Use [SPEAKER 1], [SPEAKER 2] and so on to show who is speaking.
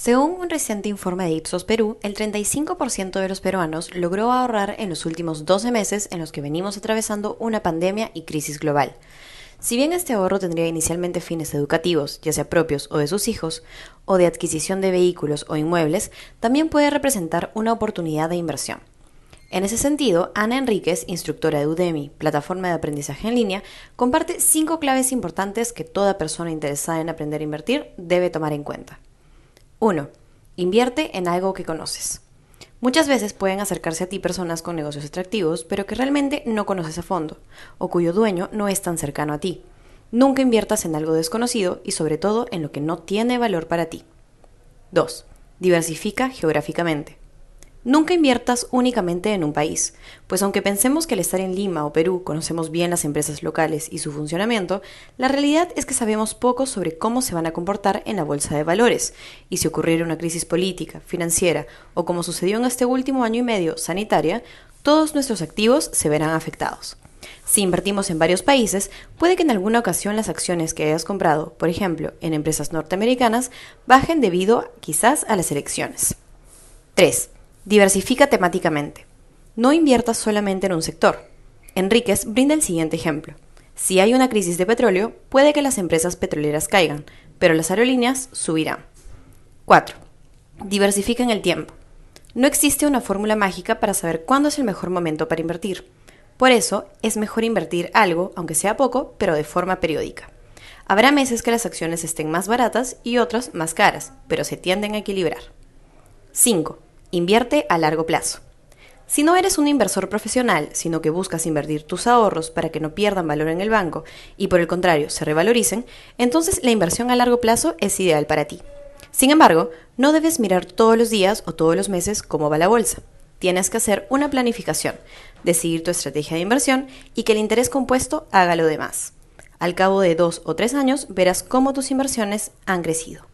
[SPEAKER 1] Según un reciente informe de Ipsos Perú, el 35% de los peruanos logró ahorrar en los últimos 12 meses en los que venimos atravesando una pandemia y crisis global. Si bien este ahorro tendría inicialmente fines educativos, ya sea propios o de sus hijos, o de adquisición de vehículos o inmuebles, también puede representar una oportunidad de inversión. En ese sentido, Ana Enríquez, instructora de Udemy, plataforma de aprendizaje en línea, comparte cinco claves importantes que toda persona interesada en aprender a invertir debe tomar en cuenta. 1. Invierte en algo que conoces. Muchas veces pueden acercarse a ti personas con negocios atractivos, pero que realmente no conoces a fondo, o cuyo dueño no es tan cercano a ti. Nunca inviertas en algo desconocido y sobre todo en lo que no tiene valor para ti. 2. Diversifica geográficamente. Nunca inviertas únicamente en un país, pues aunque pensemos que al estar en Lima o Perú conocemos bien las empresas locales y su funcionamiento, la realidad es que sabemos poco sobre cómo se van a comportar en la bolsa de valores, y si ocurriera una crisis política, financiera o como sucedió en este último año y medio, sanitaria, todos nuestros activos se verán afectados. Si invertimos en varios países, puede que en alguna ocasión las acciones que hayas comprado, por ejemplo, en empresas norteamericanas, bajen debido quizás a las elecciones. 3. Diversifica temáticamente. No inviertas solamente en un sector. Enríquez brinda el siguiente ejemplo. Si hay una crisis de petróleo, puede que las empresas petroleras caigan, pero las aerolíneas subirán. 4. Diversifica en el tiempo. No existe una fórmula mágica para saber cuándo es el mejor momento para invertir. Por eso, es mejor invertir algo, aunque sea poco, pero de forma periódica. Habrá meses que las acciones estén más baratas y otras más caras, pero se tienden a equilibrar. 5. Invierte a largo plazo. Si no eres un inversor profesional, sino que buscas invertir tus ahorros para que no pierdan valor en el banco y por el contrario se revaloricen, entonces la inversión a largo plazo es ideal para ti. Sin embargo, no debes mirar todos los días o todos los meses cómo va la bolsa. Tienes que hacer una planificación, decidir tu estrategia de inversión y que el interés compuesto haga lo demás. Al cabo de dos o tres años verás cómo tus inversiones han crecido.